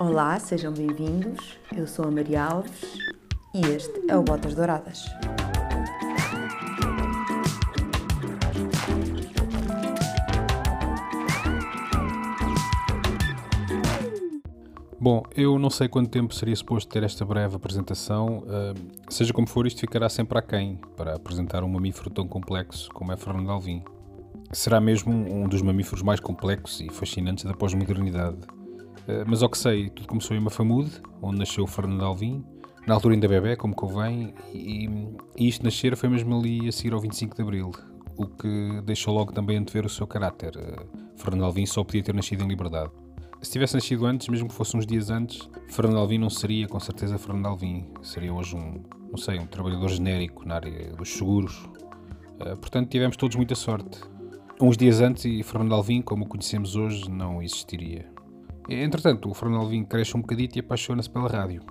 Olá, sejam bem-vindos. Eu sou a Maria Alves e este é o Botas Douradas. Bom, eu não sei quanto tempo seria suposto ter esta breve apresentação. Uh, seja como for, isto ficará sempre aquém para apresentar um mamífero tão complexo como é Fernando Alvim. Será mesmo um dos mamíferos mais complexos e fascinantes da pós-modernidade. Uh, mas ao que sei, tudo começou em Mafamude, onde nasceu Fernando Alvim, na altura ainda bebê, como convém, e, e isto nascer foi mesmo ali a seguir ao 25 de Abril, o que deixou logo também antever o seu caráter. Uh, Fernando Alvim só podia ter nascido em liberdade. Se tivesse nascido antes, mesmo que fosse uns dias antes, Fernando Alvim não seria com certeza Fernando Alvim. Seria hoje um, não sei, um trabalhador genérico na área dos seguros. Uh, portanto, tivemos todos muita sorte. Uns dias antes, e Fernando Alvim, como o conhecemos hoje, não existiria. Entretanto, o Fernando Alvim cresce um bocadito e apaixona-se pela rádio.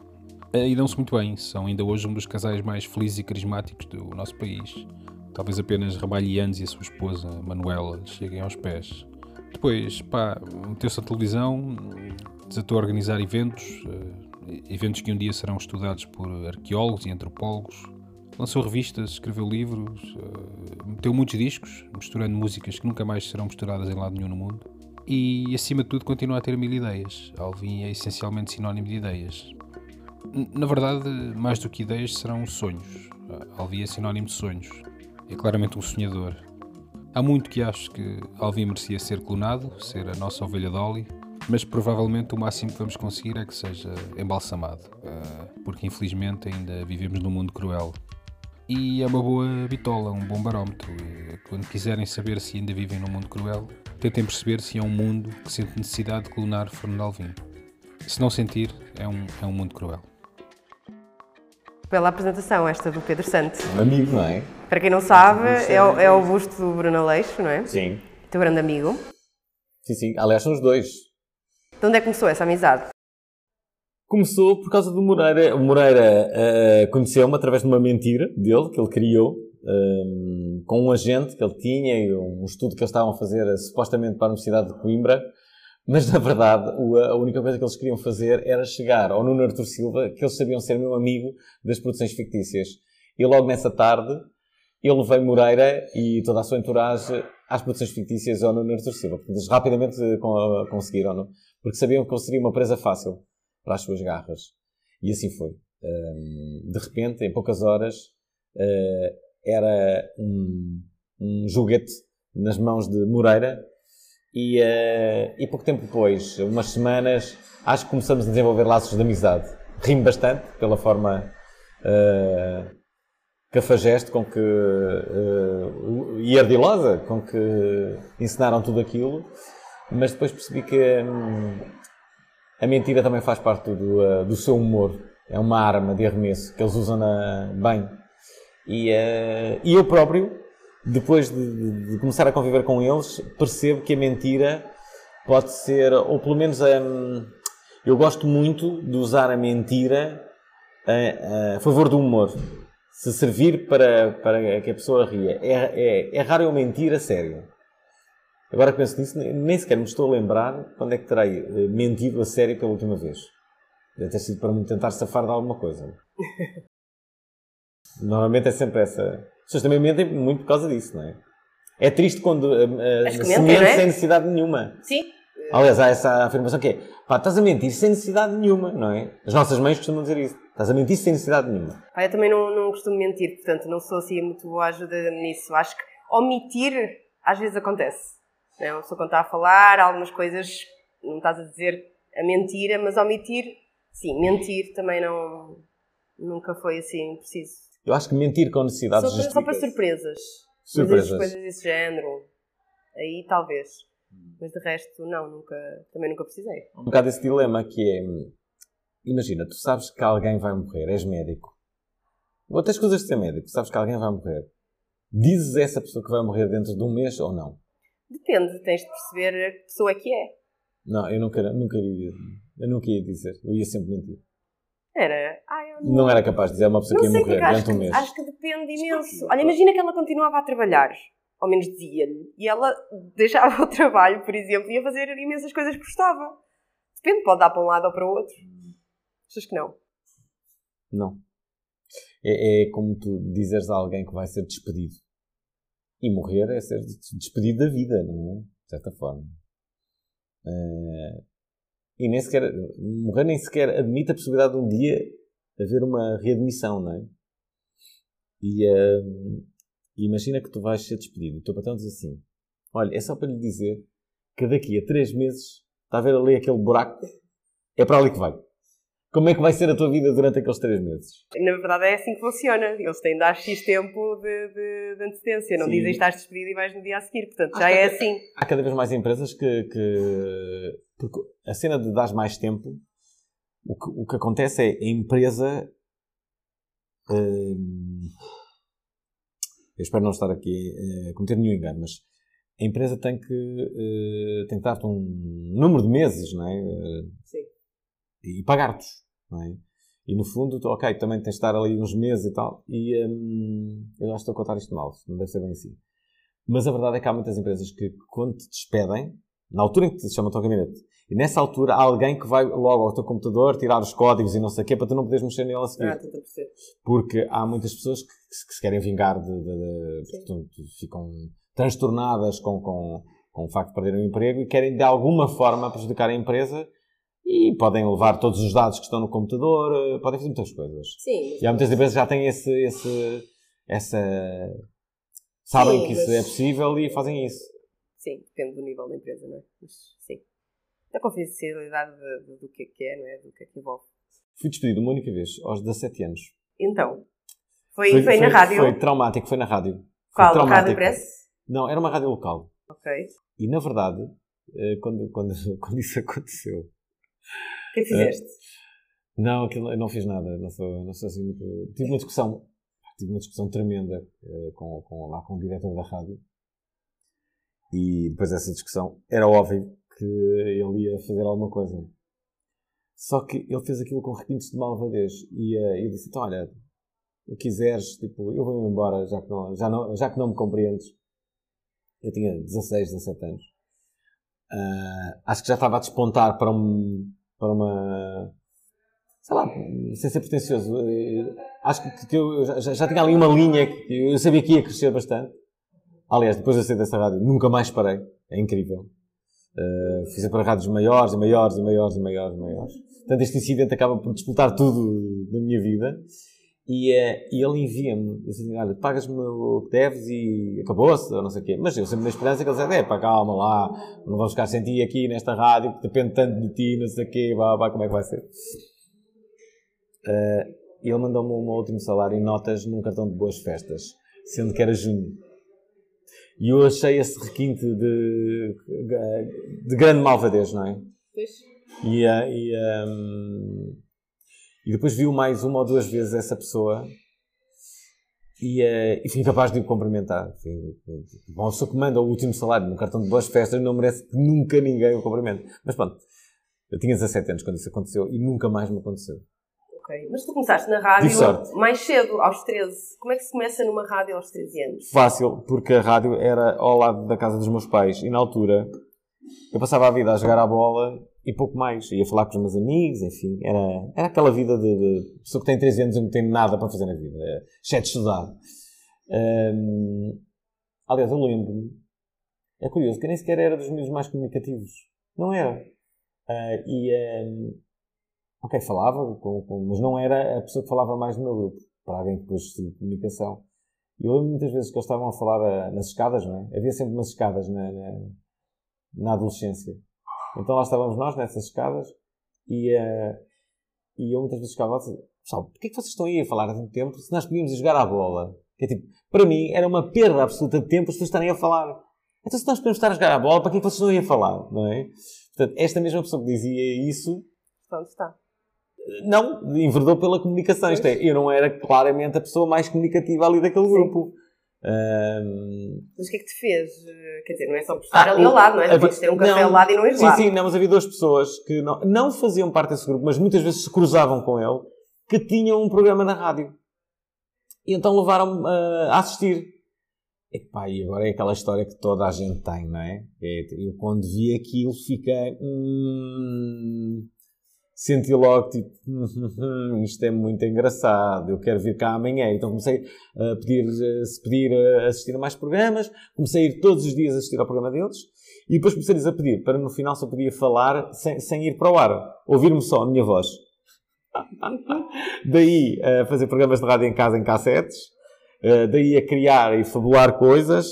Uh, e dão-se muito bem, são ainda hoje um dos casais mais felizes e carismáticos do nosso país. Talvez apenas Ramalhianes e a sua esposa, Manuela, cheguem aos pés. Depois, pá, meteu-se à televisão, desatou a organizar eventos, uh, eventos que um dia serão estudados por arqueólogos e antropólogos. Lançou revistas, escreveu livros, uh, meteu muitos discos, misturando músicas que nunca mais serão misturadas em lado nenhum no mundo. E, acima de tudo, continua a ter mil ideias. Alvin é essencialmente sinónimo de ideias. Na verdade, mais do que ideias, serão sonhos. Alvin é sinónimo de sonhos. É claramente um sonhador. Há muito que acho que Alvin merecia ser clonado, ser a nossa ovelha Dolly, mas provavelmente o máximo que vamos conseguir é que seja embalsamado, eh, porque infelizmente ainda vivemos num mundo cruel. E é uma boa bitola, um bom barómetro. Quando quiserem saber se ainda vivem num mundo cruel, tentem perceber se é um mundo que sente necessidade de clonar Fernando Alvim. Se não sentir, é um, é um mundo cruel pela apresentação, esta do Pedro Santos. Um amigo, não é? Para quem não sabe, é, o, é o busto do Bruno Aleixo, não é? Sim. Teu grande amigo. Sim, sim. Aliás, são os dois. De onde é que começou essa amizade? Começou por causa do Moreira. O Moreira uh, conheceu-me através de uma mentira dele, que ele criou, um, com um agente que ele tinha e um estudo que eles estavam a fazer uh, supostamente para a Universidade de Coimbra, mas, na verdade, a única coisa que eles queriam fazer era chegar ao Nuno Artur Silva, que eles sabiam ser meu amigo das produções fictícias. E logo nessa tarde, ele veio Moreira e toda a sua entourage às produções fictícias ao Nuno Artur Silva. Portanto, eles rapidamente conseguiram, não? porque sabiam que ele seria uma presa fácil para as suas garras. E assim foi. De repente, em poucas horas, eh, era um, um joguete nas mãos de Moreira e, uh, e pouco tempo depois, umas semanas, acho que começamos a desenvolver laços de amizade. Rimo bastante pela forma uh, cafajeste com que. Uh, e ardilosa com que ensinaram tudo aquilo, mas depois percebi que um, a mentira também faz parte do, do seu humor. É uma arma de arremesso que eles usam na, bem. E, uh, e eu próprio depois de, de, começar a conviver com eles, percebo que a mentira pode ser, ou pelo menos um, eu gosto muito de usar a mentira a, a, favor do humor. Se servir para, para que a pessoa ria. É, é, é raro eu mentir a sério. Agora que penso nisso, nem sequer me estou a lembrar quando é que terei eh, mentido a sério pela última vez. Deve ter sido para me tentar safar de alguma coisa. Normalmente é sempre essa, as pessoas também mentem muito por causa disso, não é? É triste quando uh, uh, se mente é? sem necessidade nenhuma. Sim. Aliás, há essa afirmação que é pá, estás a mentir sem necessidade nenhuma, não é? As nossas mães costumam dizer isso. Estás a mentir sem necessidade nenhuma. Ah, eu também não, não costumo mentir, portanto, não sou assim muito boa ajuda nisso. Acho que omitir às vezes acontece. Não é? Pessoa quando está a falar, algumas coisas não estás a dizer a mentira, mas omitir, sim, mentir também não nunca foi assim preciso. Eu acho que mentir com necessidade só, só para surpresas. Surpresas. Coisas desse género. Aí talvez. Mas de resto, não, nunca, também nunca precisei. Um bocado esse dilema que é. Imagina, tu sabes que alguém vai morrer, és médico. Ou tens coisas de ser médico, sabes que alguém vai morrer. Dizes a essa pessoa que vai morrer dentro de um mês ou não? Depende, tens de perceber a pessoa que é. Não, eu nunca, nunca iria. Eu nunca ia dizer. Eu ia sempre mentir. Era. Ai, não... não... era capaz de dizer uma pessoa que ia morrer durante um mês. Acho que depende imenso. Olha, imagina que ela continuava a trabalhar. Ao menos dizia-lhe. E ela deixava o trabalho, por exemplo, e ia fazer imensas coisas que gostava. Depende, pode dar para um lado ou para o outro. Achas que não? Não. É, é como tu dizeres a alguém que vai ser despedido. E morrer é ser despedido da vida, não é? De certa forma. Uh, e nem sequer, morrer nem sequer admite a possibilidade de um dia haver uma readmissão, não é? E uh, imagina que tu vais ser despedido. O teu patrão diz assim: Olha, é só para lhe dizer que daqui a três meses está a ver ali aquele buraco, é para ali que vai. Como é que vai ser a tua vida durante aqueles três meses? Na verdade é assim que funciona. Eles têm de dar X tempo de, de, de antecedência. Não Sim. dizem estás despedido e vais no dia a seguir. Portanto, já é assim. Há cada vez mais empresas que, que... Porque a cena de dar mais tempo, o que, o que acontece é a empresa... Hum, eu espero não estar aqui a cometer nenhum engano, mas a empresa tem que, uh, tem que dar-te um número de meses, não é? Sim. E pagar-te, é? E no fundo, ok, também tens de estar ali uns meses e tal. E um, eu já estou a contar isto mal, não deve ser bem assim. Mas a verdade é que há muitas empresas que, quando te despedem, na altura em que te chamam ao teu gabinete, e nessa altura há alguém que vai logo ao teu computador tirar os códigos e não sei o quê para tu não poderes mexer nele a seguir. Ah, Porque há muitas pessoas que, que se querem vingar de. de, de ficam transtornadas com, com, com o facto de perderem o emprego e querem de alguma forma prejudicar a empresa e podem levar todos os dados que estão no computador, eh, podem fazer muitas coisas. Sim. E há muitas empresas que já têm esse, esse, essa. sabem sim, que isso mas... é possível e fazem isso. Sim, depende do nível da empresa, não é? Mas, sim. Da confidencialidade do que é que é, não é? Do que é que envolve. Fui despedido uma única vez, aos 17 anos. Então? Foi, foi, foi na rádio? Foi traumático, foi na rádio. Qual? Foi Rádio Press? Não, era uma rádio local. Ok. E na verdade, eh, quando, quando, quando isso aconteceu. O que é que fizeste? Uh, não, aquilo, eu não fiz nada. Não sou, não sou assim muito. Tive uma discussão, tive uma discussão tremenda uh, com, com, lá com o diretor da rádio. E depois dessa discussão, era óbvio que ele ia fazer alguma coisa. Só que ele fez aquilo com requintes de malvadez. E uh, eu disse: então, olha, o quiseres, tipo, eu vou-me embora, já que, não, já, não, já que não me compreendes. Eu tinha 16, 17 anos. Uh, acho que já estava a despontar para, um, para uma. Sei lá, sem ser pretencioso. Uh, acho que, que eu já, já, tinha ali uma linha que eu sabia que ia crescer bastante. Aliás, depois de sair dessa rádio, nunca mais parei. É incrível. Uh, fiz para rádios maiores e maiores e maiores e maiores e maiores. Portanto, este incidente acaba por disputar tudo na minha vida. E, uh, e ele envia-me, assim, olha, pagas-me o que deves e acabou-se, ou não sei o quê. Mas eu sempre na esperança que ele dizia, é pá, calma lá, não vamos ficar sem ti aqui nesta rádio, que depende tanto de ti, não sei o quê, vá, vá, como é que vai ser? Uh, e ele mandou-me um último salário em notas num cartão de boas festas, sendo que era junho. E eu achei esse requinte de, de grande malvadez, não é? Pois. E, uh, e um, e depois viu mais uma ou duas vezes essa pessoa e, uh, e fui incapaz de o cumprimentar. Enfim, uma pessoa que manda o último salário no cartão de boas festas não merece que nunca ninguém o cumprimente. Mas pronto, eu tinha 17 anos quando isso aconteceu e nunca mais me aconteceu. Ok, mas tu começaste na rádio mais cedo, aos 13. Como é que se começa numa rádio aos 13 anos? Fácil, porque a rádio era ao lado da casa dos meus pais e na altura eu passava a vida a jogar a bola e pouco mais. Ia falar com os meus amigos, enfim. Era, era aquela vida de, de pessoa que tem 13 anos e não tem nada para fazer na vida. É, exceto estudar. Um, aliás, eu lembro-me. É curioso que nem sequer era dos meus mais comunicativos. Não era. Uh, e. Um, ok, falava, com, com, mas não era a pessoa que falava mais no meu grupo. Para alguém que depois de comunicação. E eu lembro muitas vezes que eles estavam a falar uh, nas escadas, não é? Havia sempre umas escadas na, na, na adolescência. Então lá estávamos nós, nessas escadas, e, uh, e eu muitas vezes ficava assim, pessoal, porquê é que vocês estão aí a falar há tanto tempo se nós podíamos ir jogar à bola? Que é tipo, para mim era uma perda absoluta de tempo as pessoas estarem a falar. Então se nós podemos estar a jogar à bola, para que é que vocês estão aí a falar? Não é? Portanto, esta mesma pessoa que dizia isso... Onde está? Não, enverdou pela comunicação. Isto é, eu não era claramente a pessoa mais comunicativa ali daquele grupo. Um... Mas o que é que te fez? Quer dizer, não é só por estar ah, ali ao lado, não é? Tu podes ter um café não, ao lado e não sim, lá. Sim, sim, não, mas havia duas pessoas que não, não faziam parte desse grupo, mas muitas vezes se cruzavam com ele, que tinham um programa na rádio. E então levaram-me uh, a assistir. Epá, e agora é aquela história que toda a gente tem, não é? é eu quando vi aquilo fiquei. Hum, senti logo tipo, hum, isto é muito engraçado, eu quero vir cá amanhã. Então comecei a pedir, pedir a assistir a mais programas, comecei a ir todos os dias assistir ao programa deles e depois comecei-lhes a pedir para no final só podia falar sem, sem ir para o ar, ouvir-me só a minha voz. daí a fazer programas de rádio em casa em cassetes, daí a criar e fabular coisas.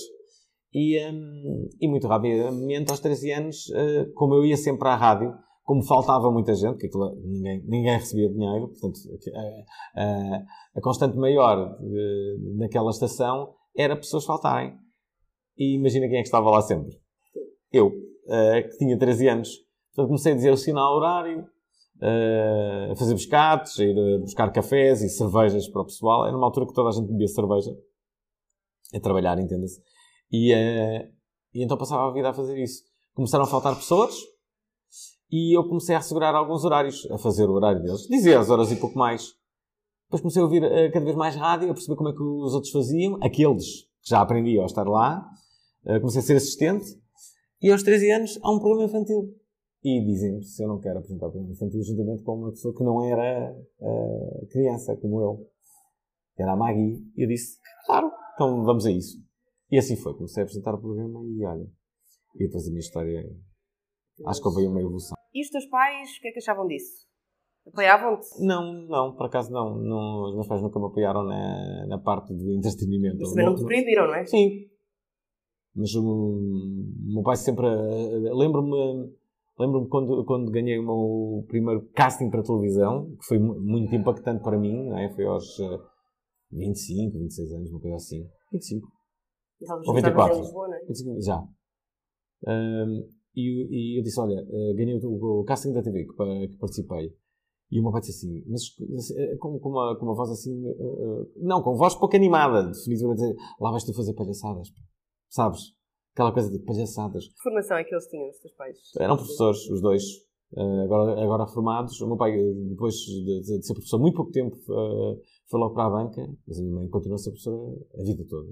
E, hum, e muito rapidamente, aos 13 anos, eh, como eu ia sempre à rádio, como faltava muita gente, que aquilo, ninguém, ninguém recebia dinheiro, portanto, a, a, a constante maior de, naquela estação era pessoas faltarem. E imagina quem é que estava lá sempre. Eu, uh, que tinha 13 anos. Portanto, comecei a dizer o sinal horário, uh, a fazer pescados, a ir buscar cafés e cervejas para o pessoal. Era uma altura que toda a gente bebia cerveja. A trabalhar, entenda-se. E, uh, e então passava a vida a fazer isso. Começaram a faltar pessoas, e eu comecei a assegurar alguns horários, a fazer o horário deles. Dizia as horas e pouco mais. Depois comecei a ouvir uh, cada vez mais rádio, a perceber como é que os outros faziam, aqueles que já aprendiam ao estar lá. Uh, comecei a ser assistente. E aos 13 anos há um programa infantil. E dizem-me se eu não quero apresentar o programa infantil juntamente com uma pessoa que não era uh, criança, como eu. Que era a Maggie. E eu disse, claro, então vamos a isso. E assim foi. Comecei a apresentar o programa e olha. E depois a minha história Acho que houve uma evolução. E os teus pais, o que é que achavam disso? Apoiavam-te? Não, não, por acaso não, não. Os meus pais nunca me apoiaram na, na parte do entretenimento. Mas também não te proibiram, não é? Sim. Mas o meu pai sempre. Lembro-me. Lembro-me quando, quando ganhei o meu primeiro casting para televisão, que foi muito impactante para mim, não é? Foi aos 25, 26 anos, uma coisa assim. 25. Ou 24. Lisboa, não é? 25, já. Um, e, e eu disse: Olha, uh, ganhei o, o, casting da TV que, que, participei. E o meu pai disse assim: Mas eh, com, com, uma, com uma voz assim. Uh, não, com voz pouco animada, definitivamente. Lá vais tu fazer palhaçadas. Sabes? Aquela coisa de palhaçadas. Que formação é que eles tinham, os teus pais? Eram professores, os dois. Uh, agora, agora formados. O meu pai, depois de, de, de ser professor muito pouco tempo, foi logo para a banca. Mas a minha mãe continuou a ser professora a vida toda.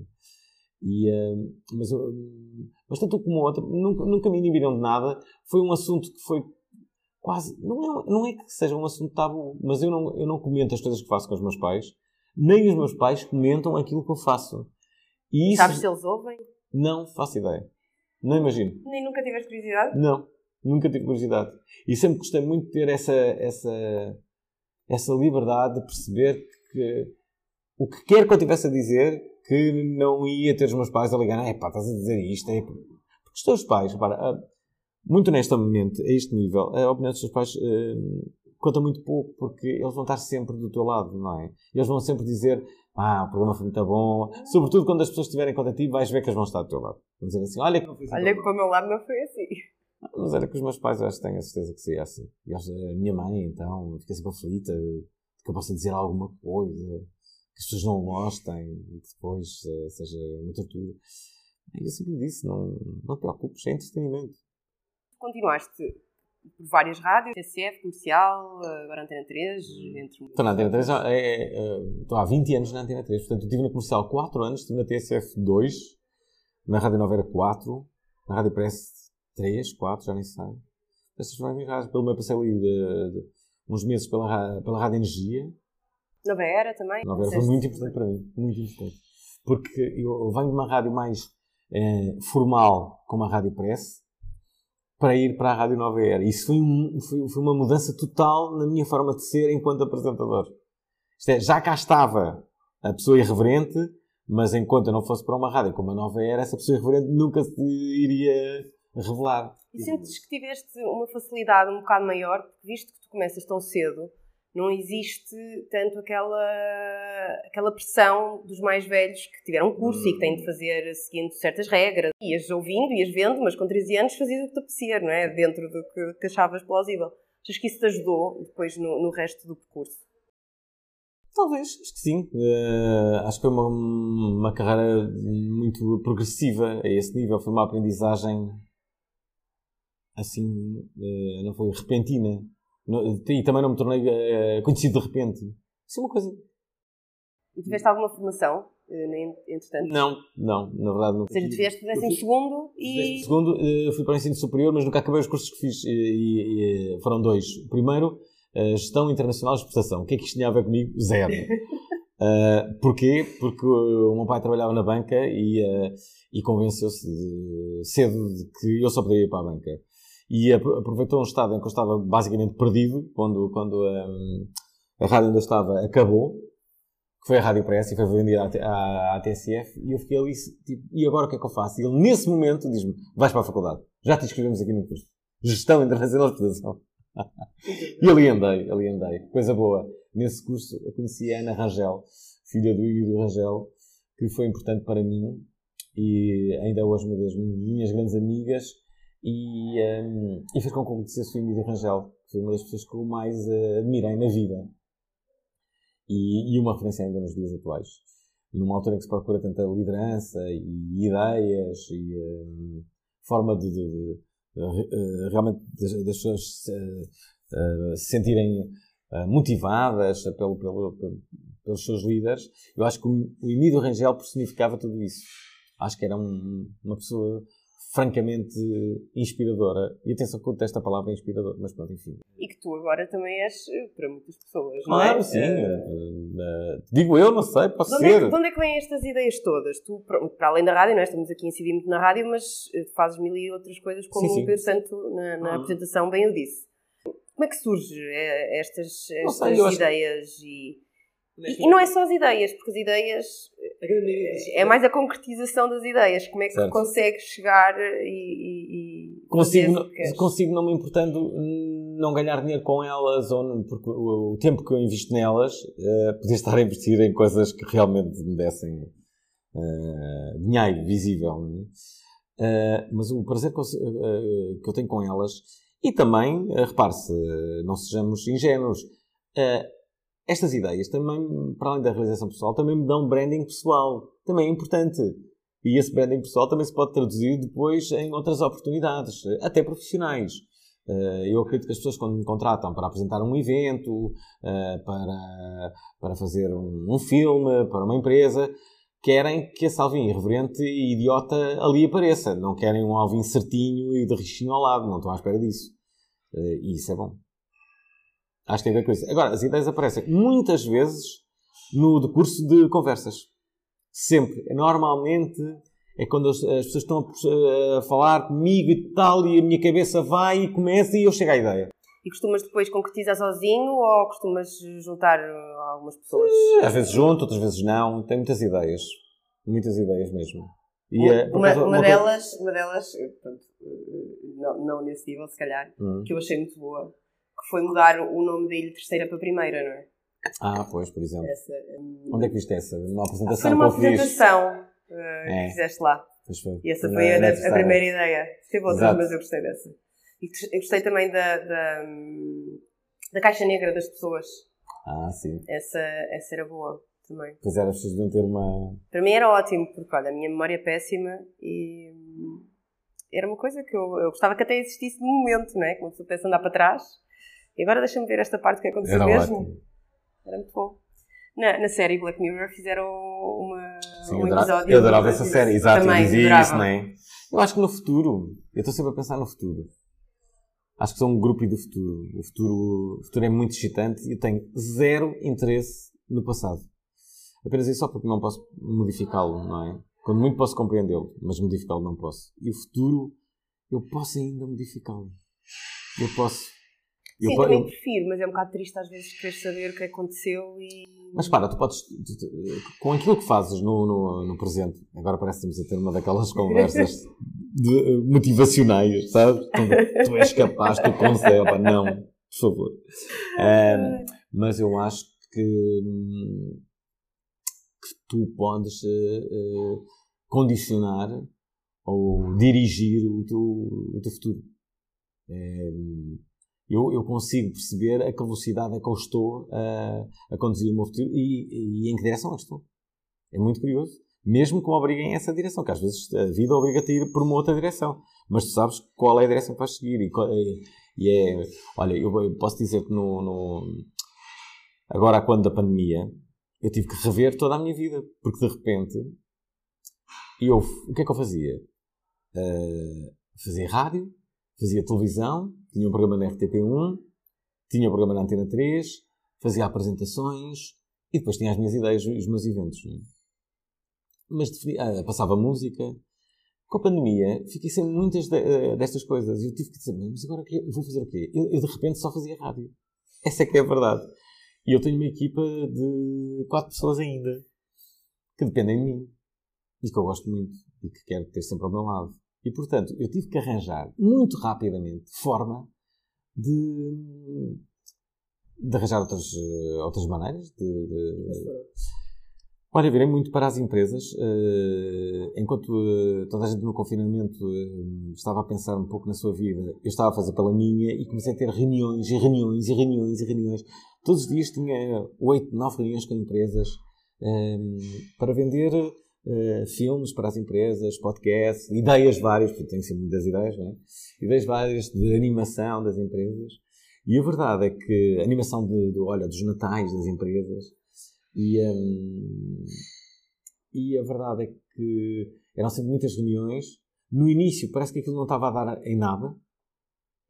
E, uh, mas, uh, mas tanto um como o outro nunca, nunca me inibiram de nada. Foi um assunto que foi quase. Não é, não é que seja um assunto tabu, mas eu não, eu não comento as coisas que faço com os meus pais, nem os meus pais comentam aquilo que eu faço. E isso, Sabes se eles ouvem? Não faço ideia. Não imagino. Nem nunca tiveste curiosidade? Não, nunca tive curiosidade. E sempre gostei muito de ter essa, essa, essa liberdade de perceber que o que quer que eu tivesse a dizer que não ia ter os meus pais a ligar, é pá, estás a dizer isto, é... porque os teus pais, repara, ah, muito honestamente, a este nível, a opinião dos teus pais uh, conta muito pouco, porque eles vão estar sempre do teu lado, não é? Eles vão sempre dizer, ah, o programa foi muito bom, sobretudo quando as pessoas estiverem contra ti, vais ver que eles vão estar do teu lado. Vão dizer assim, olha que não foi assim. Olha que para o meu lado não foi assim. Mas era que os meus pais, eu acho que tenho a certeza que seria assim. E a minha mãe, então, fica sempre aflita que eu possa dizer alguma coisa que as pessoas não gostem e que depois uh, seja uma tortura. Eu sempre disse, não, não te preocupes, é entretenimento. Continuaste por várias rádios, TCF, Comercial, agora Antena 3, entre... Estou na Antena 3, é, é, estou há 20 anos na Antena 3, portanto, estive na Comercial 4 anos, estive na TCF 2, na Rádio Nova era 4, na Rádio Press 3, 4, já nem sei. Essas foram as minhas rádios, pelo meu passei ali de, de, uns meses pela, pela Rádio Energia, Nova Era também? Nova Era foi muito importante para mim, muito importante. Porque eu venho de uma rádio mais eh, formal, como a Rádio Press, para ir para a Rádio Nova Era. Isso foi, um, foi, foi, uma mudança total na minha forma de ser enquanto apresentador. Isto é, já cá estava a pessoa irreverente, mas enquanto eu não fosse para uma rádio como a Nova Era, essa pessoa irreverente nunca se iria revelar. E sentes que tiveste uma facilidade um bocado maior, porque visto que tu começas tão cedo, não existe tanto aquela, aquela pressão dos mais velhos que tiveram curso e que têm de fazer seguindo certas regras. Ias ouvindo, ias vendo, mas com 13 anos fazias o que te apetecer, não é? Dentro do que, que achavas plausível. Achas que isso te ajudou depois no, no resto do percurso? Talvez, acho que sim. Uh, acho que foi uma, uma carreira muito progressiva a esse nível. Foi uma aprendizagem assim, uh, não foi repentina e também não me tornei uh, conhecido de repente. Isso é uma coisa. E tiveste alguma formação eh, entretanto? Não, não, na verdade não. Ou seja, o décimo segundo e... segundo, eh, fui para o ensino superior, mas nunca acabei os cursos que fiz, e, e, e foram dois. O primeiro, Gestão Internacional de Exportação. O que é que isto tinha a ver comigo? Zero. uh, porquê? Porque o meu pai trabalhava na banca e, uh, e convenceu-se cedo de que eu só poderia ir para a banca. E aproveitou um estado em que eu estava basicamente perdido, quando, quando um, a rádio ainda estava, acabou, que foi a Rádio Press e foi vendida à, à, TSF, e eu fiquei ali, tipo, e agora o que é que eu faço? E ele, nesse momento, diz-me, vais para a faculdade, já te inscrevemos aqui no curso. Gestão Internacional de Exportação. e ali andei, ali andei. Coisa boa. Nesse curso eu conheci a Ana Rangel, filha do Igor Rangel, que foi importante para mim e ainda hoje uma das minhas grandes amigas e, um, e fez com que eu conhecesse o Emílio Rangel, que foi uma das pessoas que eu mais uh, admirei na vida e, e, uma referência ainda nos dias atuais. Numa altura em que se procura tanta liderança e ideias e um, forma de, de, de uh, realmente das, pessoas uh, se sentirem motivadas pelo, pelo, pelo, pelos seus líderes, eu acho que o Emílio Rangel personificava tudo isso. Acho que era um, uma pessoa francamente inspiradora. E atenção que eu detesto a palavra inspirador, mas pronto, enfim. E que tu agora também és eh, para muitas pessoas, não é? Claro, sim. Uh, digo eu, não sei, posso de ser. É que, de onde é que vêm estas ideias todas? Tu, para além da rádio, nós estamos aqui a incidir muito na rádio, mas fazes mil e outras coisas, como sim, sim. o Pedro Santo na, na apresentação bem o disse. Como é que surge estas, estas sei, ideias e e, e, não é só as ideias, porque as ideias é mais a concretização das ideias. Como é que certo. consegues chegar e. e, e consigo, não, consigo não me importando não ganhar dinheiro com elas, ou porque o, o tempo que eu invisto nelas uh, podia estar a investir em coisas que realmente me dessem uh, dinheiro visível. Uh, mas o prazer que eu, uh, que eu, tenho com elas, e também, repare-se, não sejamos ingênuos estas ideias também, para além da realização pessoal, também me dão branding pessoal. Também é importante. E esse branding pessoal também se pode traduzir depois em outras oportunidades, até profissionais. Eh, eu acredito que as pessoas, quando me contratam para apresentar um evento, eh, para, para fazer um filme, para uma empresa, querem que esse Alvin irreverente e idiota ali apareça. Não querem um Alvin certinho e de rixinho ao lado. Não estão à espera disso. Eh, e isso é bom. Acho que tem a ver com isso. Agora, as ideias aparecem muitas vezes no decurso de conversas. Sempre. Normalmente é quando as, as pessoas estão a, a, falar comigo e tal, e a minha cabeça vai e começa e eu chego à ideia. E costumas depois concretizar sozinho ou costumas juntar algumas pessoas? Eh, às vezes junto, outras vezes não. Tenho muitas ideias. Muitas ideias mesmo. E, uma, é, uma, uma, delas, uma delas pronto, eh, não, não nesse nível, se calhar, hum. que eu achei muito boa, que foi mudar o nome da ilha terceira para primeira, não é? Ah, pois, por exemplo. Essa, um... Onde é que viste essa? Numa apresentação Foi numa apresentação uh, é. que fizeste lá. Pois foi. E essa foi a, a, primeira ideia. Teve outras, mas eu gostei dessa. E gostei também da, da, da caixa negra das pessoas. Ah, sim. Essa, essa era boa também. Pois era, as pessoas deviam ter uma. Para mim era ótimo, porque olha, a minha memória é péssima e era uma coisa que eu, eu gostava que até existisse no momento, não é? Como se eu pensa andar para trás e agora deixa-me ver esta parte que aconteceu Era mesmo. Ótimo. Era muito bom. Na, na série Black Mirror fizeram uma, Sim, um episódio. Eu adorava essa série, exato, Também, eu dizia adorava. isso, não é? Eu acho que no futuro, eu estou sempre a pensar no futuro. Acho que sou um grupo do futuro. O futuro, o futuro é muito excitante e eu tenho zero interesse no passado. Apenas isso só porque não posso modificá-lo, não é? Quando muito posso compreendê-lo, mas modificá-lo não posso. E o futuro, eu posso ainda modificá-lo. Eu posso Sim, eu, também eu... prefiro, mas é um bocado triste às vezes querer saber o que aconteceu e. Mas para, tu podes. Com aquilo que fazes no, no, no presente, agora parece que estamos a ter uma daquelas conversas de, eh, motivacionais, sabes? Tu, tu és capaz, tu consegues. Não, por favor. Um, mas eu acho que, que tu podes uh, uh, condicionar ou dirigir o teu, o teu futuro. Um, eu, eu consigo perceber a que velocidade é que eu estou a, conduzir o meu futuro e, e, em que direção é que estou. É muito curioso. Mesmo que me obriguem essa direção, que às vezes a vida obriga-te a ir por uma outra direção. Mas tu sabes qual é a direção que vais seguir. E, e é, olha, eu posso dizer que no, no agora quando da pandemia, eu tive que rever toda a minha vida, porque de repente, eu, o que é que eu fazia? Uh, fazia rádio, fazia televisão, tinha um programa na RTP1, tinha um programa na Antena 3, fazia apresentações e depois tinha as minhas ideias e os meus eventos. É? Mas uh, passava música. Com a pandemia, fiquei sem muitas de, uh, destas coisas. E eu tive que dizer, mas agora vou fazer o quê? Eu, eu de repente só fazia rádio. Essa é que é a verdade. E eu tenho uma equipa de quatro pessoas ainda que dependem de mim e que eu gosto muito e que quero ter sempre ao meu lado. E portanto, eu tive que arranjar muito rapidamente forma de, de arranjar outras, eh, outras maneiras de, de... Olha, virei muito para as empresas. Uh, enquanto uh, toda a gente no confinamento estava a pensar um pouco na sua vida, eu estava a fazer pela minha e comecei a ter reuniões e reuniões e reuniões e reuniões Todos os dias tinha oito, nove reuniões com empresas para vender uh, filmes para as empresas, podcasts, ideias várias, porque tenho sempre muitas ideias, não é? Ideias várias de animação das empresas. E a verdade é que a animação de, de olha, dos natais das empresas e, um, e a verdade é que eram sempre muitas reuniões. No início parece que aquilo não estava a dar em nada.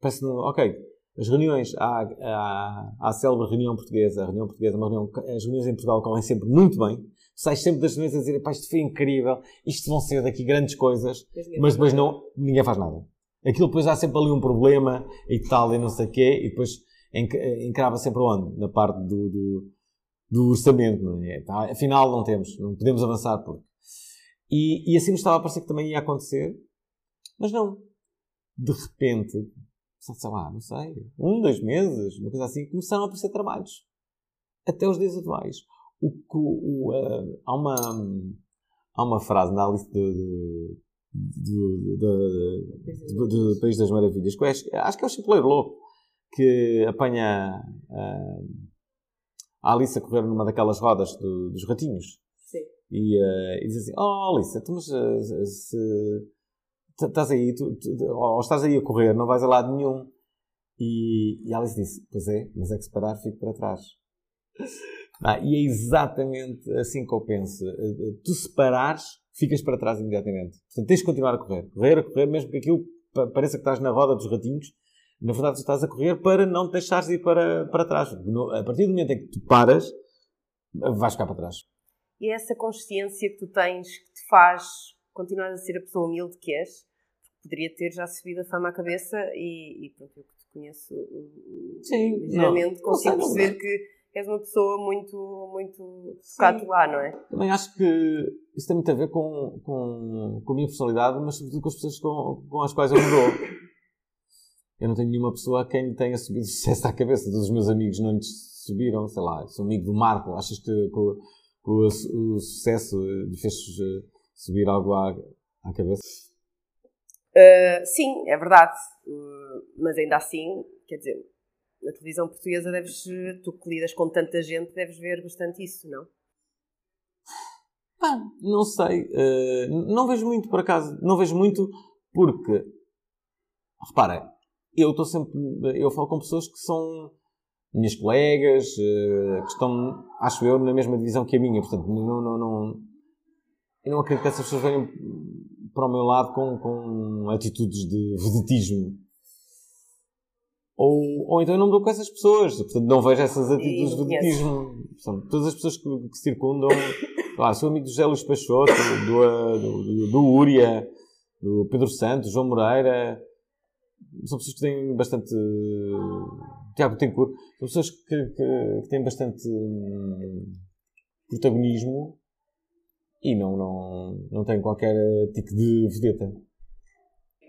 Parece que ok, as reuniões, há, há, há a célebre reunião portuguesa, a reunião portuguesa, uma reunião, as reuniões em Portugal correm sempre muito bem. Sais sempre das reuniões a dizer, pá, isto foi incrível, isto vão ser daqui grandes coisas, mas depois não, ninguém faz nada. Aquilo depois há sempre ali um problema e tal, e não sei o quê, e depois encrava sempre onde? Na parte do, do, do orçamento, não é? Tá, afinal, não temos, não podemos avançar porque. E, e assim me estava a parecer que também ia acontecer, mas não. De repente, sei lá, não sei, um, dois meses, uma coisa assim, começaram a aparecer trabalhos. Até os dias atuais. O, o, uh, há, uma, há uma frase na lista do, do, do, do, País das Maravilhas, que acho, acho que é o Chipleiro Louco, que apanha uh, a Alice a correr numa daquelas rodas dos ratinhos. Sim. E, uh, e diz assim: Oh, Alice, tu, mas se estás aí, tu, tu, ou estás aí a correr, não vais a lado nenhum. E, e Alice disse, pois é, mas é que se parar fico para trás. Ah, e é exatamente assim que eu penso. Eh, eh, tu se parares, ficas para trás imediatamente. Portanto, tens de continuar a correr. Correr, a correr, mesmo que aquilo pareça que estás na roda dos ratinhos, na verdade tu estás a correr para não te deixares ir para, para trás. A partir do momento em que tu paras, vais ficar para trás. E essa consciência que tu tens que te faz continuar a ser a pessoa humilde que és, poderia ter já subido a fama à cabeça e, e pronto, eu que te conheço Sim, ligeiramente, consigo não perceber que és uma pessoa muito, muito focada lá, não é? Também acho que isso tem muito a ver com, com, com a minha personalidade, mas sobretudo com as pessoas com, com as quais eu me dou. Eu não tenho nenhuma pessoa a quem lhe tenha subido sucesso à cabeça. Todos os meus amigos não lhes subiram, sei lá, sou amigo do Marco. Achas que, que, que o, o, sucesso lhe fez eh, subir algo à, à cabeça? Uh, sim, é verdade. Uh, mas ainda assim, quer dizer, na televisão portuguesa deves, tu que lidas com tanta gente, deves ver bastante isso, não? Não sei. Uh, não vejo muito, por acaso. Não vejo muito porque, repara, eu estou sempre, eu falo com pessoas que são minhas colegas, que estão, acho eu, na mesma divisão que a minha. Portanto, não, não, não, eu não acredito que essas pessoas venham para o meu lado com, com atitudes de vedetismo. Ou, ou então eu não me dou com essas pessoas, portanto não vejo essas atitudes de vedetismo. Todas as pessoas que, que circundam, lá, sou amigo do José Luís Peixoto, do, do, do, do Úria, do Pedro Santos, João Moreira, são pessoas que têm bastante. Tiago Tencourt, são pessoas que, que, que têm bastante hum, protagonismo e não, não, não tem qualquer tipo de vedeta.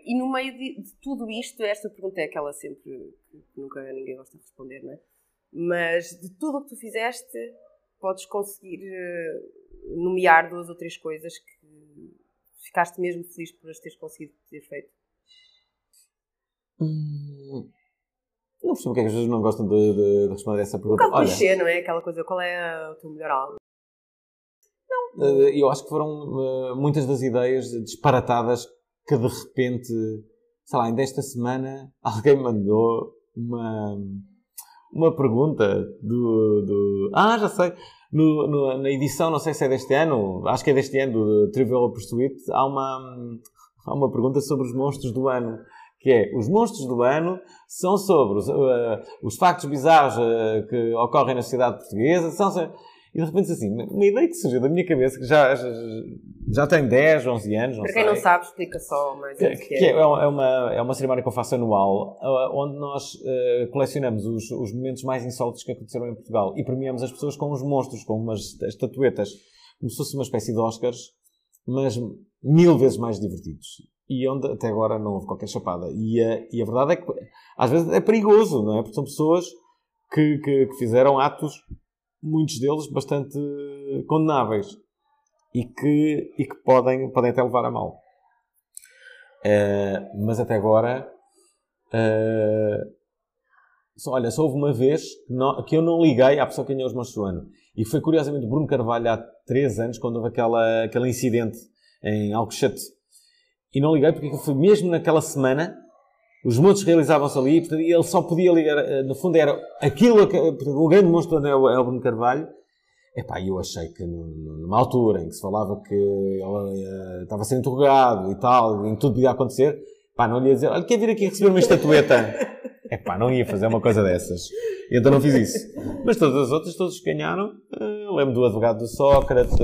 E no meio de, de, tudo isto, esta pergunta é aquela sempre que nunca ninguém gosta de responder, não é? Mas de tudo o que tu fizeste, podes conseguir eh, nomear duas ou três coisas que ficaste mesmo feliz por as teres conseguido ter feito? Hum, não percebo porque é que as pessoas não gostam de, de, de responder essa pergunta. Um bocado clichê, não é? Aquela coisa, qual é o teu melhor álbum? Eh, eu acho que foram eh, muitas das ideias disparatadas que de repente, sei lá, ainda esta semana alguém mandou uma, uma pergunta do, do. Ah, já sei! no, no, na edição, não sei se é deste ano, acho que é deste ano, do Trivial Pursuit, há uma, há uma pergunta sobre os monstros do ano. Que é, os monstros do ano são sobre os, uh, os factos bizarros uh, que ocorrem na sociedade portuguesa, são, e de repente assim, uma ideia que surgiu da minha cabeça, que já, já, já tem 10, 11 anos, não Para quem sei. não sabe, explica só mais Que, o que que é, é. é uma, é uma cerimónia que eu faço anual, uh, onde nós uh, colecionamos os, os momentos mais insólitos que aconteceram em Portugal e premiamos as pessoas com os monstros, com umas estatuetas, como se fosse uma espécie de Oscars, mas mil vezes mais divertidos. E onde até agora não houve qualquer chapada. E a, e a verdade é que às vezes é perigoso, não é? Porque são pessoas que, que, que fizeram atos, muitos deles bastante condenáveis e que, e que podem, podem até levar a mal. Eh, mas até agora, eh, só, olha, só houve uma vez que, não- que eu não liguei à pessoa que ganhou os monstros do ano. E foi curiosamente Bruno Carvalho há três anos, quando houve aquela, aquele incidente em Alcochete. E não liguei porque foi mesmo naquela semana, os monstros realizavam-se ali, e, portanto, ele só podia ligar, eh, no fundo era aquilo, o grande monstro é o, é o Bruno Carvalho. Epá, eu achei que numa altura em que se falava que ele eh, estava a ser interrogado e tal, em que tudo podia acontecer, pá, não lhe ia dizer, olha, quer vir aqui receber uma estatueta? Epá, não ia fazer uma coisa dessas. E então não fiz isso. Mas todas as outras, todos ganharam, eh, lembro do advogado do Sócrates,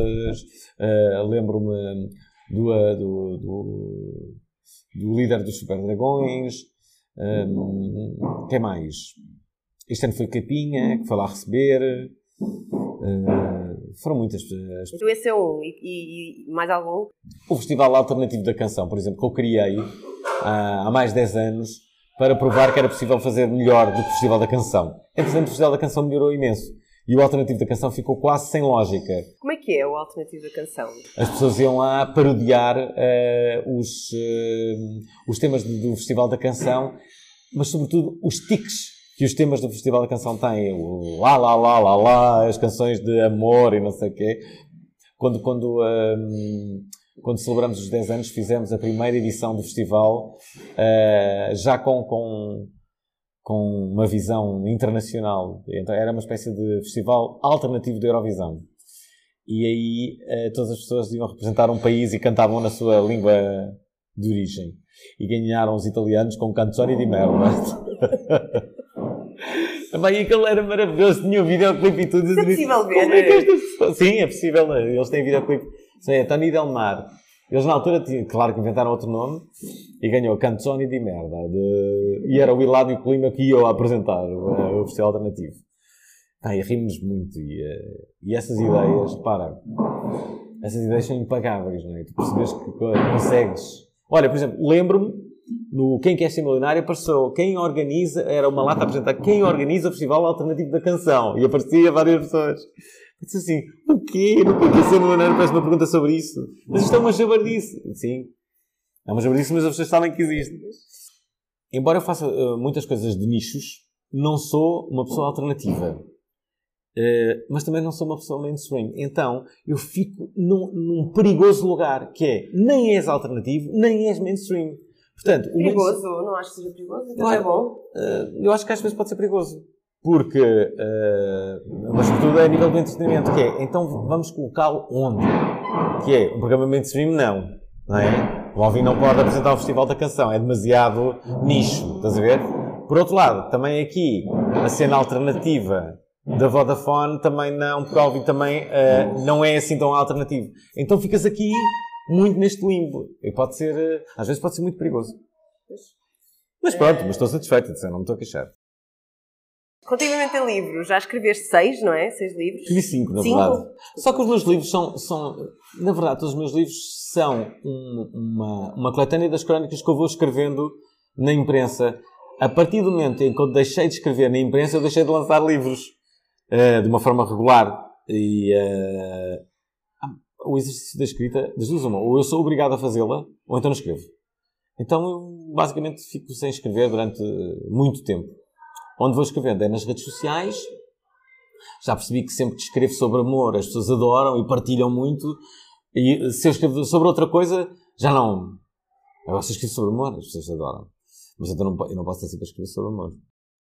lembro-me do, do, do, do líder dos Super Dragões, um, quem mais? Este ano foi Capinha, que foi lá receber. Eh, foram muitas pessoas. Então esse é um. E, e- e mais algum? O Festival Alternativo da Canção, por exemplo, que eu criei há, há mais de 10 anos para provar que era possível fazer melhor do que o Festival da Canção. Entretanto, o Festival da Canção melhorou imenso. E o Alternativo da Canção ficou quase sem lógica. Como é que é o alternativo da canção? As pessoas iam lá parodiar eh, os, eh, os temas do, do Festival da Canção, mas sobretudo os tiques que os temas do Festival da Canção têm. O lá, lá, lá, lá, lá, as canções de amor e não sei o quê. Quando, quando, ehm, quando celebramos os 10 anos, fizemos a primeira edição do festival eh, já com, com, com uma visão internacional. Então era uma espécie de festival alternativo da Eurovisão. E aí eh, todas as pessoas iam representar um país e cantavam na sua língua de origem. E ganharam os italianos com Canzoni di merda. Também aquilo era maravilhoso, tinha um videoclipe e tudo. É possível ver? Como é que estas pessoas- Sim, é possível. Eles têm videoclipe. Sim, é Tony Del Mar. Eles na altura, tinham, claro que inventaram outro nome e ganhou Canzoni di merda. de- E era o Hilário Colima que ia apresentar o, o festival alternativo. Ah, e rimos muito. E, eh, e essas ideias, para, essas ideias são impagáveis, não é? Tu percebes que co- consegues. Olha, por exemplo, lembro-me, no Quem Quer Ser Milionário, apareceu quem organiza, era uma lata a apresentar quem organiza o Festival Alternativo da Canção. E aparecia várias pessoas. Eu disse assim, o quê? Quem Quer Ser Milionário parece uma pergunta sobre isso. Mas isto é uma jabardice. Sim, é uma jabardice, mas as pessoas sabem que existe. Embora eu faça eh, muitas coisas de nichos, não sou uma pessoa alternativa. Eh, mas também não sou uma pessoa mainstream. Então, eu fico num, num perigoso lugar, que é, nem és alternativo, nem és mainstream. Portanto, Perigoso? Não acho que seja perigoso? Então Olha, é bom. eh, eu acho que às vezes pode ser perigoso. Porque, eh, mas sobretudo é a nível do entretenimento, que é, então vamos colocá-lo onde? Que é, um programa mainstream não, não é? O Alvin não pode apresentar o Festival da Canção, é demasiado nicho, estás a ver? Por outro lado, também aqui, a cena alternativa da Vodafone também não, porque o Alvin também eh, não é assim tão alternativo. Então ficas aqui muito neste limbo. E pode ser, eh, às vezes pode ser muito perigoso. Mas pronto, mas estou satisfeito, não me estou a queixar. Relativamente a livros, já escreveste seis, não é? Seis livros? Escrevi cinco, na Cinco? verdade. Só que os meus livros são, são na verdade, todos os meus livros são um- uma, uma coletânea das crónicas que eu vou escrevendo na imprensa. A partir do momento em que eu deixei de escrever na imprensa, eu deixei de lançar livros eh, de uma forma regular. E ah, o exercício da escrita, das duas uma, ou eu sou obrigado a fazê-la, ou então não escrevo. Então eu basicamente fico sem escrever durante muito tempo. Onde vou escrevendo é nas redes sociais, já percebi que sempre que escrevo sobre amor as pessoas adoram e partilham muito. E se eu escrevo sobre outra coisa, já não. Agora se eu escrevo sobre amor, as pessoas adoram. Mas então não, eu não posso ter sempre a escrever sobre amor.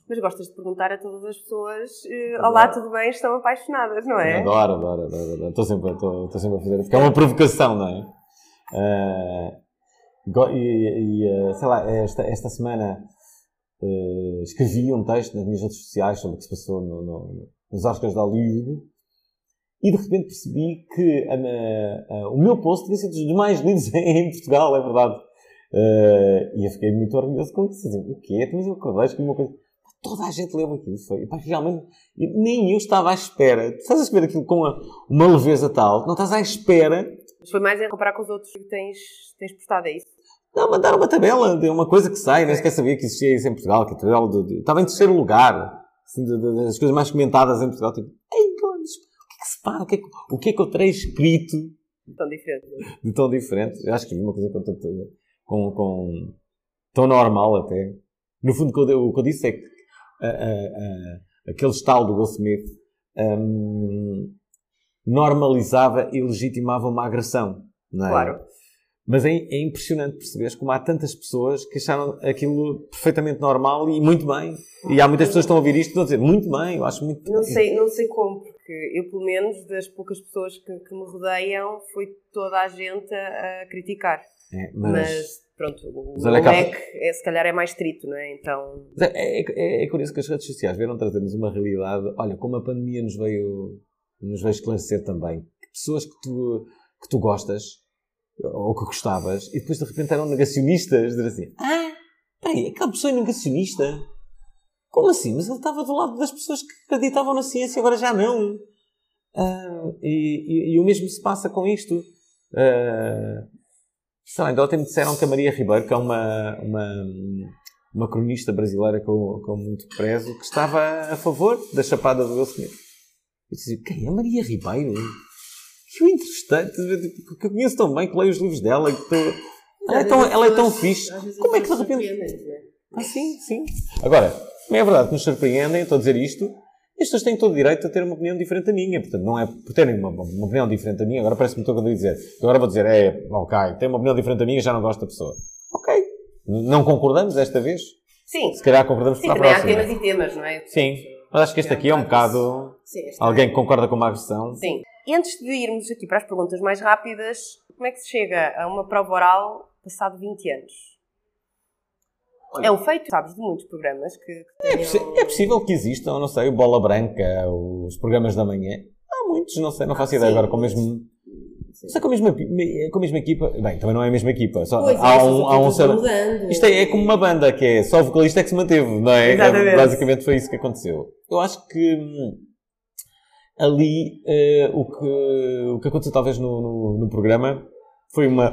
Mas gostas de perguntar a todas as pessoas: uh, Olá, tudo bem? Estão apaixonadas, não é? Adoro, adoro, adoro. Estou sempre, estou, estou sempre a fazer. Porque é uma provocação, não é? Uh, e, e sei lá, esta, esta semana uh, escrevi um texto nas minhas redes sociais sobre o que se passou no, no, nos Oscars de Hollywood e de repente percebi que o meu post tinha sido dos mais lidos em Portugal, é verdade. Uh, e eu fiquei muito orgulhoso com isso. Assim, o quê? Mas eu acordei, escrevi uma coisa. Toda a gente leu aquilo. Foi, pá, realmente, nem eu estava à espera. Tu estás a escrever aquilo com uma, uma leveza tal, não estás à espera. Mas foi mais a comparar com os outros que tens, tens postado, é isso? Não, mandaram uma tabela de uma coisa que sai, nem sequer sabia que existia isso em Portugal, que a tabela de, estava em terceiro lugar, assim, das coisas mais comentadas em Portugal. Tipo, ei, o que é que se para? O que é que, o que, é que eu terei escrito? De tão diferente. De tão diferente. Eu acho que é uma coisa com, com, com tão normal até. No fundo, o que eu, disse é que uh, uh, uh, aquele estalo do Will Smith um, normalizava e legitimava uma agressão. É? Claro. Mas é, é impressionante perceberes como há tantas pessoas que acharam aquilo perfeitamente normal e muito bem. E há muitas pessoas que estão a ouvir isto e estão a dizer muito bem, eu acho muito Não sei, não sei como, porque eu, pelo menos, das poucas pessoas que, que me rodeiam, foi toda a gente a, a criticar. É, mas... mas... pronto, o Mac é, se calhar é mais estrito, não é? Então... É, é, é curioso que as redes sociais vieram trazer-nos uma realidade, olha, como a pandemia nos veio, nos veio esclarecer também. Pessoas que tu, que tu gostas ou que gostavas, e depois de repente eram negacionistas, dizer assim: Ah, peraí, aquela pessoa é negacionista? Como assim? Mas ele estava do lado das pessoas que acreditavam na ciência, agora já não. Uh, e, e, e, o mesmo se passa com isto. Uh, sei ainda ontem me disseram que a Maria Ribeiro, que é uma, uma, uma cronista brasileira que eu, que muito prezo, que estava a favor da chapada do Will Smith. Eu disse, quem é Maria Ribeiro? Que eu interessante, que eu conheço tão bem, que leio os livros dela, que tô... ela, é tão, ela é tão fixe. Como é que de repente. É? Ah, sim, sim. Agora, é verdade que nos surpreendem, estou a dizer isto, as pessoas têm todo o direito a ter uma opinião diferente da minha. Portanto, não é por terem uma, uma opinião diferente da minha, agora parece-me que estou a dizer. Agora vou dizer, é, ok, tem uma opinião diferente da minha, já não gosto da pessoa. Ok. Não concordamos desta vez? Sim. Se calhar concordamos Sim, para a próxima. Sim, há temas e temas, não é? Sim. Mas acho que este aqui é um bocado. Sim, alguém que concorda com uma agressão. Sim. Antes de irmos aqui para as perguntas mais rápidas, como é que se chega a uma prova oral passado 20 anos? Olha, é um feito, sabes, de muitos programas que, que é tenham... é, possível que existam, não sei, o Bola Branca, os programas da manhã. Há muitos, não sei, não faço ah, ideia sim, agora com o mesmo... Só com a, mesma, com a mesma equipa. Bem, também não é a mesma equipa. Só, pois há é, um, há um ser... Isto é, é como uma banda, que é só o vocalista é que se manteve, não é? é? Basicamente foi isso que aconteceu. Eu acho que hum, ali uh, o, que, o que aconteceu talvez no, no, no programa foi uma,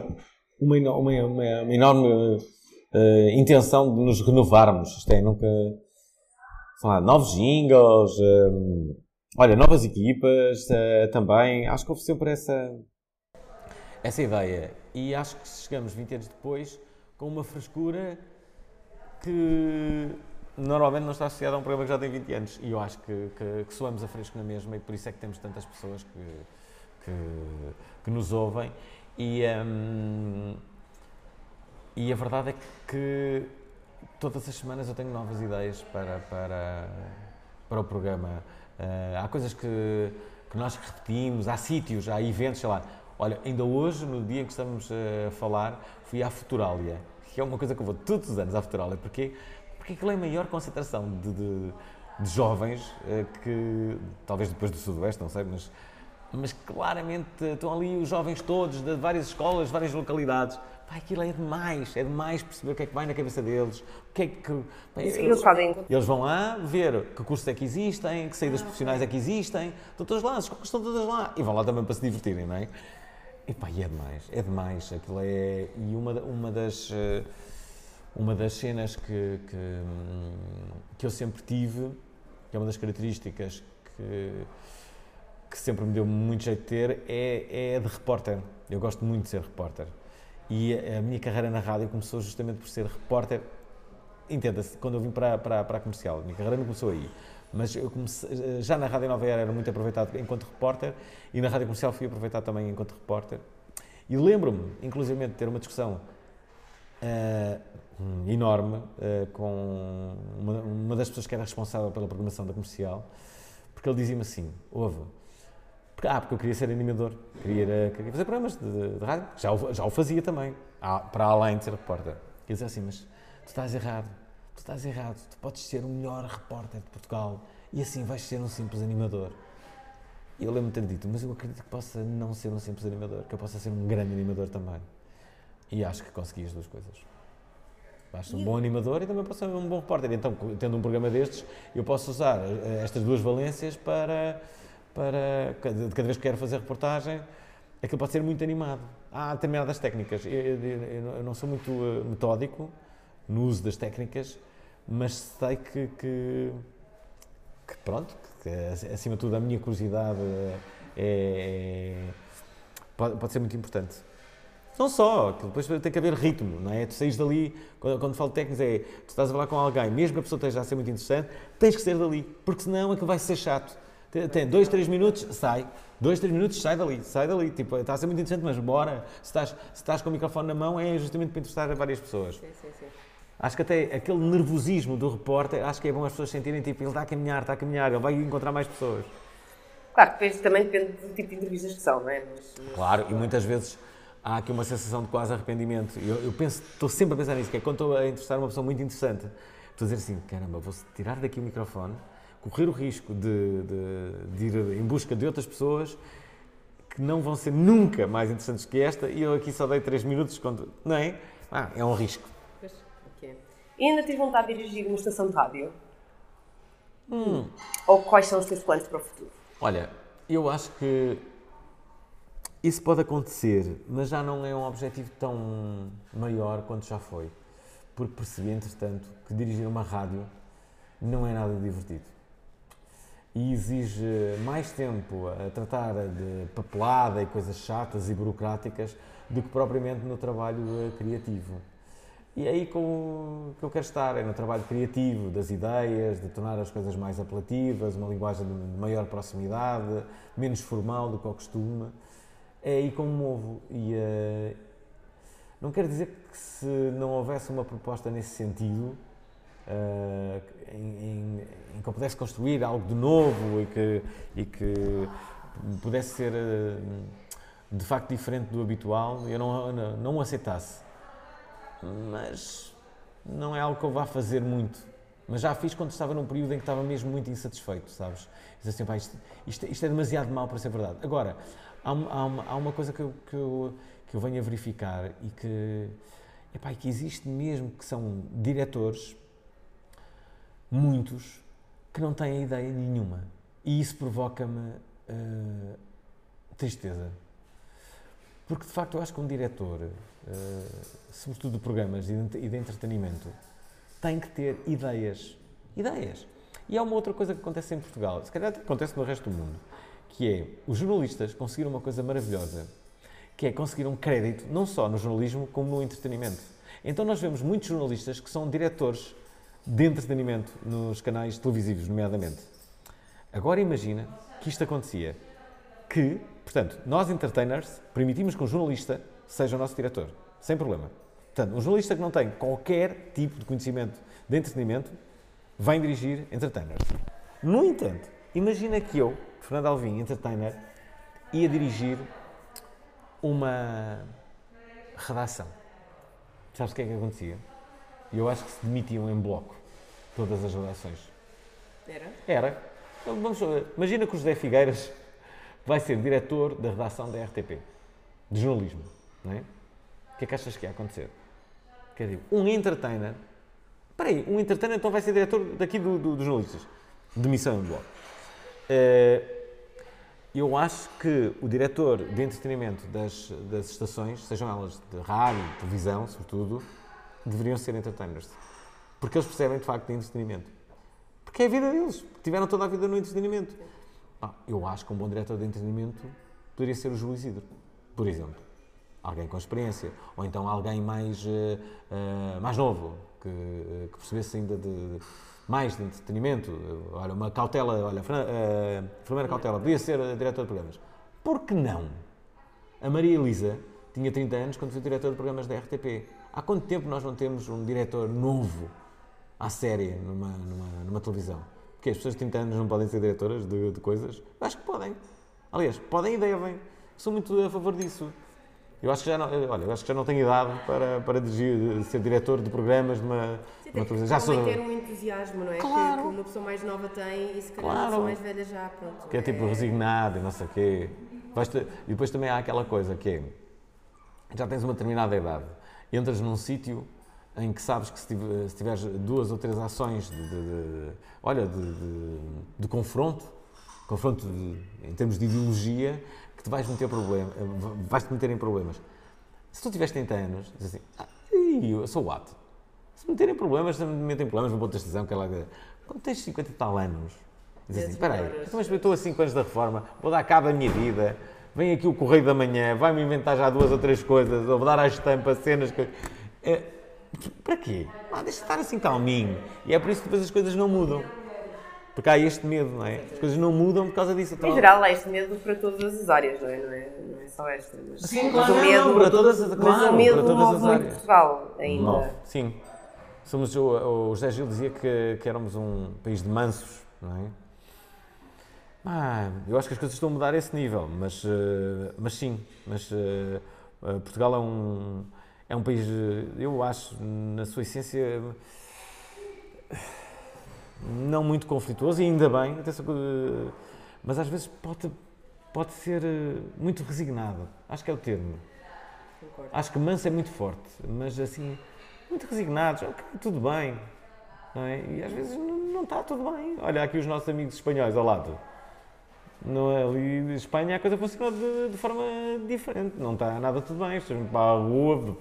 uma, uma, uma, uma enorme uh, intenção de nos renovarmos. Isto é, nunca. Lá, novos jingles, um, olha, novas equipas uh, também. Acho que houve sempre essa, essa ideia. E acho que chegamos 20 anos depois com uma frescura que normalmente não está associado a um programa que já tem 20 anos. E eu acho que, que, que soamos a fresco na mesma e por isso é que temos tantas pessoas que, que, que nos ouvem. E, um, e a verdade é que todas as semanas eu tenho novas ideias para, para, para o programa. Uh, há coisas que, que nós repetimos, há sítios, há eventos, sei lá. Olha, ainda hoje, no dia em que estamos a falar, fui à Futuralia, que é uma coisa que eu vou todos os anos à Futuralia, porque porque aquilo é a maior concentração de, de, de jovens uh, que, talvez depois do Sudoeste, não sei, mas, mas claramente estão ali os jovens todos de várias escolas, várias localidades. Pá, aquilo é demais, é demais perceber o que é que vai na cabeça deles, o que é que. Eles, eles, fazem. eles vão lá ver que cursos é que existem, que saídas ah, profissionais é que existem, estão todas lá, as escolas estão todas lá. E vão lá também para se divertirem, não é? E pá, e é demais, é demais. Aquilo é. E uma, uma das. Uh, uma das cenas que, que, que, eu sempre tive, que é uma das características que, que sempre me deu muito jeito de ter, é, é de repórter. Eu gosto muito de ser repórter. E a, minha carreira na rádio começou justamente por ser repórter. Entenda-se, quando eu vim para, para, para a comercial, a minha carreira não começou aí. Mas comecei, já na Rádio Nova Era era muito aproveitado enquanto repórter e na Rádio Comercial fui aproveitado também enquanto repórter. E lembro-me, inclusive, de ter uma discussão uh, hum, enorme uh, com uma, das pessoas que era responsável pela programação da comercial, porque ele dizia-me assim: ouve. Porque, ah, porque eu queria ser animador, queria, queria fazer programas de, de rádio, já o, já o fazia também, para além de ser repórter. Ele dizia assim: mas tu estás errado, tu estás errado, tu podes ser o melhor repórter de Portugal e assim vais ser um simples animador. E eu lembro-me ter dito, mas eu acredito que possa não ser um simples animador, que eu possa ser um grande animador também. E acho que consegui as duas coisas. Acho um bom animador e também posso ser um bom repórter. Então, tendo um programa destes, eu posso usar eh, estas duas valências para, para cada, cada vez que quero fazer reportagem, aquilo pode ser muito animado. Há determinadas técnicas. Eu, eu, eu não sou muito eh, metódico no uso das técnicas, mas sei que, que, que pronto, que acima de tudo a minha curiosidade é, é pode, pode ser muito importante. Não só, depois tem que haver ritmo, não é? Tu saís dali, quando, quando falo técnicos, é tu estás a falar com alguém, mesmo que a pessoa esteja a ser muito interessante, tens que sair dali, porque senão aquilo vai ser chato. Tem dois, três minutos, sai. Dois, três minutos, sai dali, sai dali. Tipo, está a ser muito interessante, mas bora. Se estás, se estás com o microfone na mão, é justamente para entrevistar várias pessoas. Sim, sim, sim. Acho que até aquele nervosismo do repórter, acho que é bom as pessoas sentirem, tipo, ele está a caminhar, está a caminhar, ele vai encontrar mais pessoas. Claro, depois também depende do tipo de entrevistas que são, não é? Mas, mas... Claro, e muitas vezes há aqui uma sensação de quase arrependimento. Eu, eu penso, estou sempre a pensar nisso, que é quando estou a entrevistar uma pessoa muito interessante, estou a dizer assim, caramba, vou tirar daqui o microfone, correr o risco de, de, de, ir em busca de outras pessoas que não vão ser nunca mais interessantes que esta e eu aqui só dei 3 minutos, quando, não é? Ah, é um risco. Pois, okay. E ainda tens vontade de dirigir uma estação de rádio? Hum. Ou quais são os teus planos para o futuro? Olha, eu acho que isso pode acontecer, mas já não é um objetivo tão maior quanto já foi. Porque percebi, entretanto, que dirigir uma rádio não é nada divertido. E exige mais tempo a tratar de papelada e coisas chatas e burocráticas do que propriamente no trabalho eh, criativo. E é aí que eu quero estar, é no trabalho criativo, das ideias, de tornar as coisas mais apelativas, uma linguagem de maior proximidade, menos formal do que o costume é aí como movo. E uh, não quer dizer que se não houvesse uma proposta nesse sentido, uh, em, em, em, que eu pudesse construir algo de novo e que, e que pudesse ser uh, de facto diferente do habitual, eu não, não, não aceitasse. Mas não é algo que eu vá fazer muito. Mas já fiz quando estava num período em que estava mesmo muito insatisfeito, sabes? Diz assim, isto, isto, isto é demasiado mal para ser verdade. Agora, há, há, uma, há uma coisa que eu, que, eu, que eu venho a verificar e que, epá, que existe mesmo, que são diretores, muitos, que não têm ideia nenhuma. E isso provoca-me uh, tristeza. Porque, de facto, eu acho que um diretor, uh, sobretudo de programas e de, e de entretenimento, tem que ter ideias. Ideias. E há uma outra coisa que acontece em Portugal, se calhar acontece no resto do mundo, que é os jornalistas conseguiram uma coisa maravilhosa, que é conseguir um crédito não só no jornalismo como no entretenimento. Então nós vemos muitos jornalistas que são diretores de entretenimento nos canais televisivos, nomeadamente. Agora imagina que isto acontecia, que, portanto, nós entertainers permitimos que um jornalista seja o nosso diretor, sem problema. Portanto, um jornalista que não tem qualquer tipo de conhecimento de entretenimento vem dirigir entertainers. No entanto, imagina que eu Fernando Alvim, entertainer, ia dirigir uma redação. Sabes o que é que acontecia? Eu acho que se demitiam em bloco todas as redações. Era? Era. Então, vamos, imagina que o José Figueiras vai ser diretor da redação da RTP, de jornalismo. Não é? O que é que achas que ia acontecer? Quer dizer, um entertainer. Espera aí, um entertainer então vai ser diretor daqui dos do, do jornalistas. Demissão em bloco. Uh, eu acho que o diretor de entretenimento das, das estações, sejam elas de rádio, televisão, sobretudo, deveriam ser entertainers. Porque eles percebem de facto de entretenimento. Porque é a vida deles. Tiveram toda a vida no entretenimento. Eu acho que um bom diretor de entretenimento poderia ser o Júlio Isidro, por exemplo. Alguém com experiência. Ou então alguém mais, uh, uh, mais novo, que, que percebesse ainda de mais de entretenimento. Olha, uma cautela, olha, enfermeira cautela, podia ser diretora de programas. Por que não? A Maria Elisa tinha 30 anos quando foi diretora de programas da RTP. Há quanto tempo nós não temos um diretor novo à série numa, numa, numa televisão? Porque as pessoas de 30 anos não podem ser diretoras de, de coisas? Acho que podem. Aliás, podem e devem. Sou muito a favor disso. Eu acho que já não, olha, eu acho que já não tenho idade para, para dirigir, ser diretor de programas de uma, de uma televisão. Já sou... ter um entusiasmo, não é? Claro. Que, que, uma pessoa mais nova tem e se calhar claro. uma pessoa mais velha já, pronto. Que é, tipo resignado e não sei o quê. E depois também há aquela coisa que é, já tens uma determinada idade, entras num sítio em que sabes que se, tiveres duas ou três ações de, de, de olha, de, de, confronto, confronto em termos de ideologia, que te vais meter problema, vais-te meter em problemas. Se tu tiveres 30 anos, dizes assim, ah, eu sou o ato. Se meterem problemas, se me metem problemas, vou pôr decisão, que ela... Quando tens 50 e tal anos, dizes assim, espera aí, então, mas eu estou a 5 anos da reforma, vou dar cabo da minha vida, vem aqui o Correio da Manhã, vai-me inventar já duas ou três coisas, ou vou dar à estampa cenas que... É, para quê? Ah, deixa de estar assim calminho. E é por isso que depois as coisas não mudam. Porque há este medo, não é? As coisas não mudam por causa disso. Então... Em geral, há este medo para todas as áreas, não é? Não é, não é só esta. Mas, sim, mas o medo, não, para todas as, claro, mas o medo para todas as áreas. Portugal ainda. Move. Sim. Somos, o, o José Gil dizia que, que éramos um país de mansos, não é? Ah, eu acho que as coisas estão a mudar a esse nível, mas, uh, mas sim, mas uh, uh, Portugal é um, é um país, eu acho, na sua essência, não muito conflituoso, e ainda bem, mas às vezes pode, pode ser muito resignado, acho que é o termo. Concordo. Acho que manso é muito forte, mas assim, muito resignados, ok, tudo bem, é? E às vezes não, não, está tudo bem. Olha aqui os nossos amigos espanhóis ao lado. Não é ali em Espanha a coisa funciona de, de, forma diferente. Não está nada tudo bem. As pessoas vão para a rua,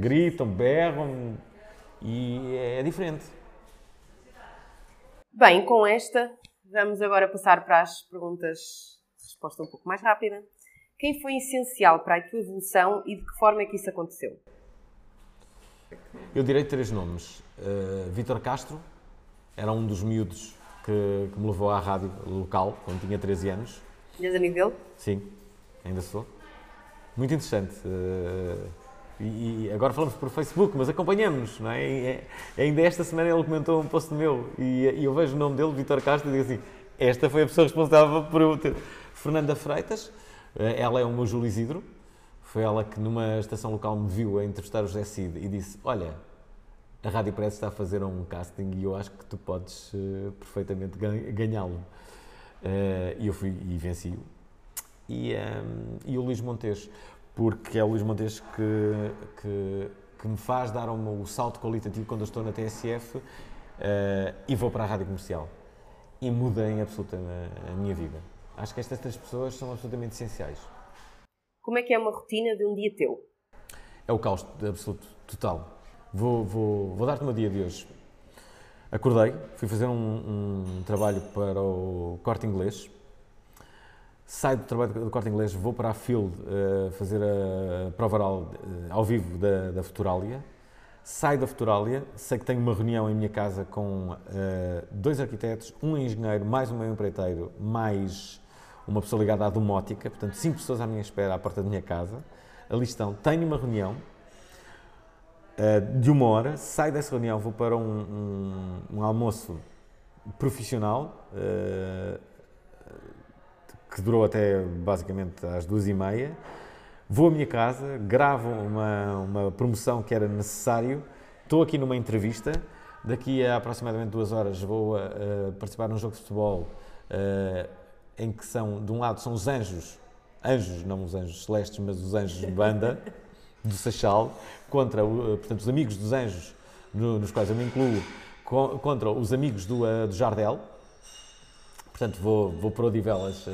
gritam, berram e é, é diferente. Bem, com esta, vamos agora passar para as perguntas de resposta um pouco mais rápida. Quem foi essencial para a tua evolução e de que forma é que isso aconteceu? Eu direi três nomes. Uh, Vítor Castro era um dos miúdos que, que, me levou à rádio local, quando tinha 13 anos. E és amigo dele? Sim, ainda sou. Muito interessante. Uh, e, e, agora falamos por Facebook, mas acompanhamos, não é? E, é, ainda esta semana ele comentou um post meu e, e eu vejo o nome dele, Vitor Castro, e digo assim: esta foi a pessoa responsável por eu ter. Fernanda Freitas, eh, ela é o meu Júlio Isidro, foi ela que numa estação local me viu a entrevistar o José Cid e disse: Olha, a Rádio Press está a fazer um casting e eu acho que tu podes uh, perfeitamente ganhá-lo. Uh, e eu fui e venci-o. E, um, ehm, e o Luís Montes, porque é o Luís Montes que, que, que me faz dar um, o salto qualitativo quando eu estou na TSF uh, e vou para a rádio comercial. E muda em absoluta a, a minha vida. Acho que estas três pessoas são absolutamente essenciais. Como é que é uma rotina de um dia teu? É o caos absoluto, total Vou, vou, vou dar-te o meu dia de hoje. Acordei, fui fazer um, um, trabalho para o corte inglês. Saio do trabalho do corte inglês, vou para a Field uh, fazer a prova oral uh, ao vivo da, da Futuralia. Saio da Futuralia, sei que tenho uma reunião em minha casa com uh, dois arquitetos, um engenheiro, mais um meu empreiteiro, mais uma pessoa ligada à domótica, portanto, cinco pessoas à minha espera à porta da minha casa. Ali estão, tenho uma reunião, de uma hora, saio dessa reunião, vou para um, um, um almoço profissional que durou até basicamente às duas e meia. Vou à minha casa, gravo uma, uma promoção que era necessário, estou aqui numa entrevista. Daqui a aproximadamente duas horas vou uh, participar num jogo de futebol uh, em que são, de um lado, são os anjos, anjos, não os anjos celestes, mas os anjos de banda do Seixal, contra eh, portanto, os amigos dos anjos, nos quais eu me incluo, contra os amigos do, uh, do Jardel. Portanto, vou, vou para Odivelas uh,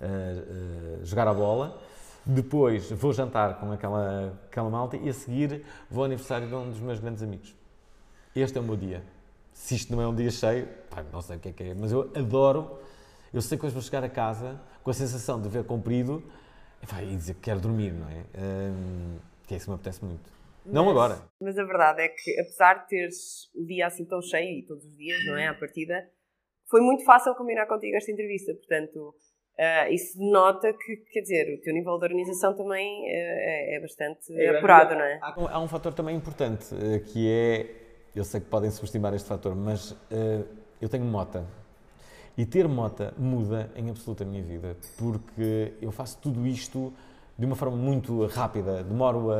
uh, jogar a bola. Depois vou jantar com aquela, aquela malta e a seguir vou ao aniversário de um dos meus grandes amigos. Este é o meu dia. Se isto não é um dia cheio, pá, não sei o que é que é, mas eu adoro. Eu sei que hoje vou chegar a casa com a sensação de ver cumprido e dizer que quero dormir, não é? Um, que é isso que me apetece muito. Mas, não agora. Mas a verdade é que, apesar de teres o dia assim tão cheio, e todos os dias, não é? À partida, foi muito fácil combinar contigo esta entrevista. Portanto, Uh, isso denota que, quer dizer, o teu nível de organização também uh, é, é, bastante é, apurado, não é? Há, há, um fator também importante, uh, que é, eu sei que podem subestimar este fator, mas eu tenho mota. E ter mota muda em absoluta a minha vida, porque eu faço tudo isto de uma forma muito rápida. Demoro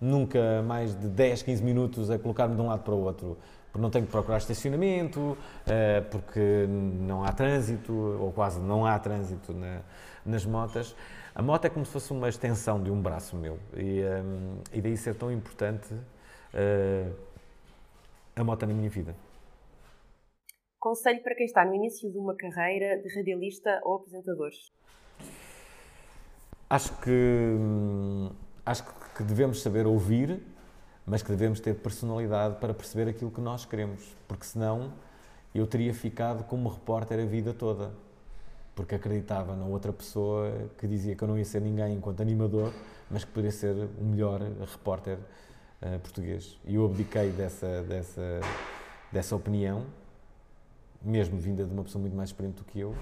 nunca mais de 10, 15 minutos a colocar-me de um lado para o outro porque não tenho que procurar estacionamento, eh, porque não há trânsito, ou quase não há trânsito na, nas motas. A moto é como se fosse uma extensão de um braço meu, e, um, eh, e daí ser tão importante uh, a moto na minha vida. Conselho para quem está no início de uma carreira de radialista ou apresentador? Acho que, hum, acho que devemos saber ouvir mas que devemos ter personalidade para perceber aquilo que nós queremos, porque senão eu teria ficado como repórter a vida toda, porque acreditava na outra pessoa que dizia que eu não ia ser ninguém enquanto animador, mas que poderia ser o melhor repórter uh, português. E eu abdiquei dessa, dessa, dessa opinião, mesmo vinda de uma pessoa muito mais experiente do que eu,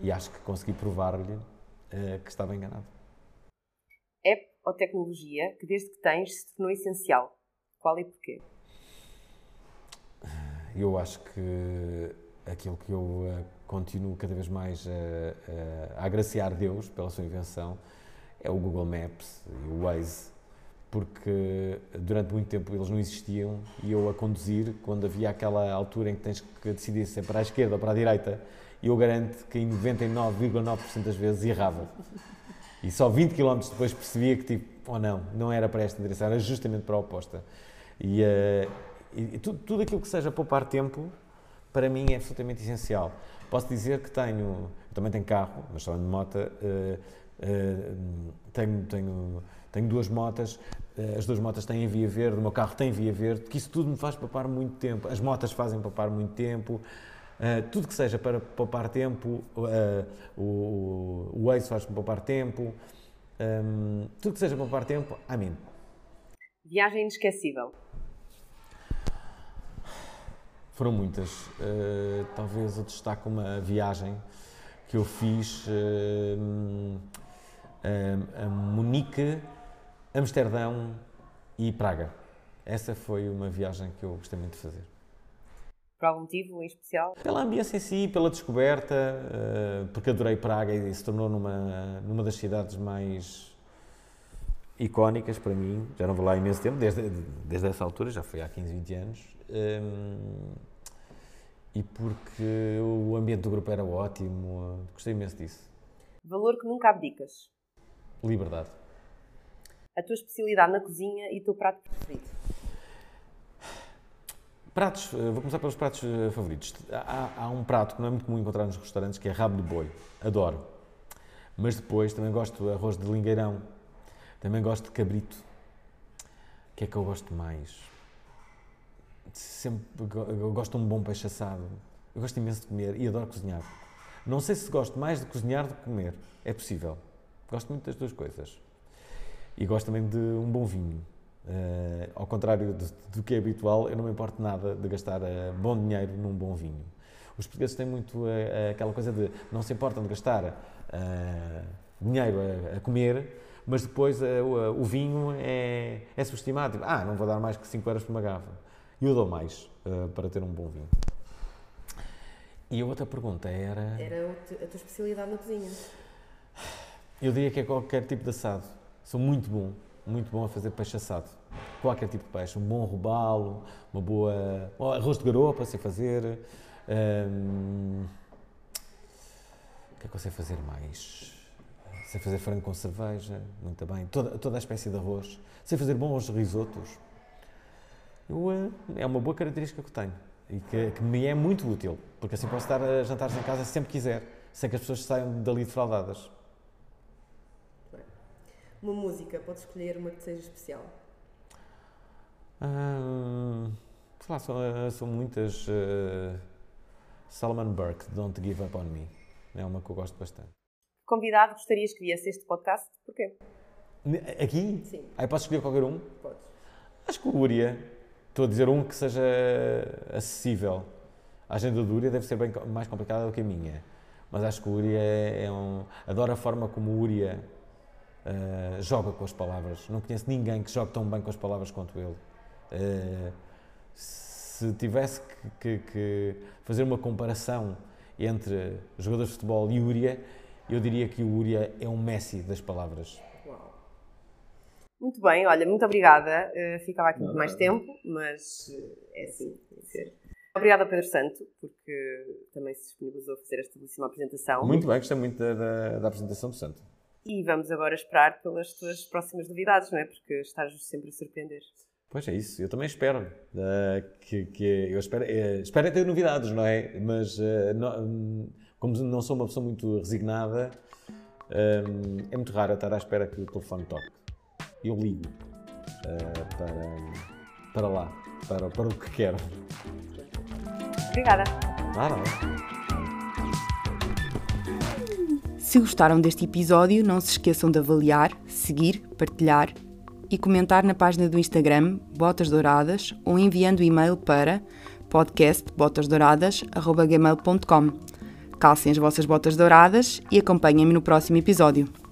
e acho que consegui provar-lhe uh, que estava enganado. Ou tecnologia que desde que tens se tornou essencial? Qual e porquê? Eu acho que aquilo que eu uh, continuo cada vez mais a, a, a agraciar Deus pela sua invenção é o Google Maps e o Waze, porque durante muito tempo eles não existiam e eu a conduzir, quando havia aquela altura em que tens que decidir se é para a esquerda ou para a direita, eu garanto que em 99,9% das vezes errava. E só 20 km depois percebia que, tipo, ou oh não, não era para esta direção, era justamente para a oposta. E, uh, e tudo, tudo, aquilo que seja poupar tempo, para mim é absolutamente essencial. Posso dizer que tenho, também tenho carro, mas só de moto, uh, uh, tenho, tenho, tenho duas motas, as duas motas têm via verde, o meu carro tem via verde, que isso tudo me faz poupar muito tempo. As motas fazem poupar muito tempo. Uh, tudo que seja para poupar tempo, uh, o, o Waze faz-me poupar tempo, um, tudo que seja para poupar tempo, a mim. Viagem inesquecível. Foram muitas. Uh, talvez eu destaque uma viagem que eu fiz a Munique, Amsterdão e Praga. Essa foi uma viagem que eu gostei muito de fazer. Por algum motivo em especial? Pela ambiência em si, pela descoberta, uh, porque adorei Praga e se tornou numa, numa das cidades mais icónicas para mim. Já não vou lá há imenso tempo, desde, desde essa altura, já foi há 15, 20 anos. Ehm, e porque o ambiente do grupo era ótimo, gostei imenso disso. Valor que nunca abdicas? Liberdade. A tua especialidade na cozinha e o teu prato preferido? Pratos, eh, vou começar pelos pratos eh, favoritos. Há, há, um prato que não é muito comum encontrar nos restaurantes que é rabo de boi. Adoro. Mas depois também gosto de arroz de lingueirão. Também gosto de cabrito. O que é que eu gosto mais? Sempre, gosto de um bom peixe assado. Eu gosto imenso de comer e adoro cozinhar. Não sei se gosto mais de cozinhar do que comer. É possível. Gosto muito das duas coisas. E gosto também de um bom vinho. Uh, ao contrário do, do, que é habitual, eu não me importo nada de gastar uh, bom dinheiro num bom vinho. Os portugueses têm muito uh, aquela coisa de não se importam de gastar dinheiro a, a, comer, mas depois o, o, vinho é, é subestimado. Tipo, ah, não vou dar mais que 5 euros por uma garrafa. E eu dou mais para ter um bom vinho. E a outra pergunta era. Era a tua especialidade na cozinha. Eu diria que é qualquer tipo de assado. Sou muito bom muito bom a fazer peixe assado. Qualquer tipo de peixe, um bom robalo, uma boa. Arroz de garopa, sei fazer. Um, o que é que eu sei fazer mais? Sei fazer frango com cerveja, muito bem. Toda, toda a espécie de arroz. Sei fazer bons risotos. Eu, uh, é uma boa característica que eu tenho e que, que, me é muito útil, porque assim posso estar a jantares em casa sempre quiser, sem que as pessoas saiam dali defraudadas. Uma música, podes escolher uma que seja especial? Uh, sei lá, são, eh, são muitas. Uh, Salman Burke, Don't Give Up On Me. É uma que eu gosto bastante. Convidado gostarias que viesse este podcast? Porquê? Aqui? Sim. Aí posso escolher qualquer um? Podes. Acho que o Uria. Estou a dizer um que seja acessível. A agenda do Uria deve ser bem mais complicada do que a minha. mas acho que o Uria é, é um. Adoro a forma como o Uria uh, joga com as palavras. Não conheço ninguém que jogue tão bem com as palavras quanto ele. Uh, se tivesse que, que, que, fazer uma comparação entre jogadores de futebol e Uria, eu diria que o Uria é um Messi das palavras. Muito bem, olha, muito obrigada. Uh, ficava aqui muito mais tempo, mas é assim, tem que ser. Obrigada, Pedro Santo, porque também se disponibilizou a fazer esta belíssima apresentação. Muito bem, gostei muito da, da, da, apresentação do Santo. E vamos agora esperar pelas tuas próximas novidades, não é? Porque estás sempre a surpreender. Pois é isso, eu também espero. Uh, que, que, eu espero, uh, espero ter novidades, não é? Mas uh, não, como não sou uma pessoa muito resignada, é muito raro estar à espera que o telefone toque. Eu ligo para, para lá, para, para o que quero. Obrigada. Nada. Se gostaram deste episódio, não se esqueçam de avaliar, seguir, partilhar e comentar na página do Instagram Botas Douradas ou enviando e-mail para podcastbotasdouradas.gmail.com Calcem as vossas botas douradas e acompanhem-me no próximo episódio.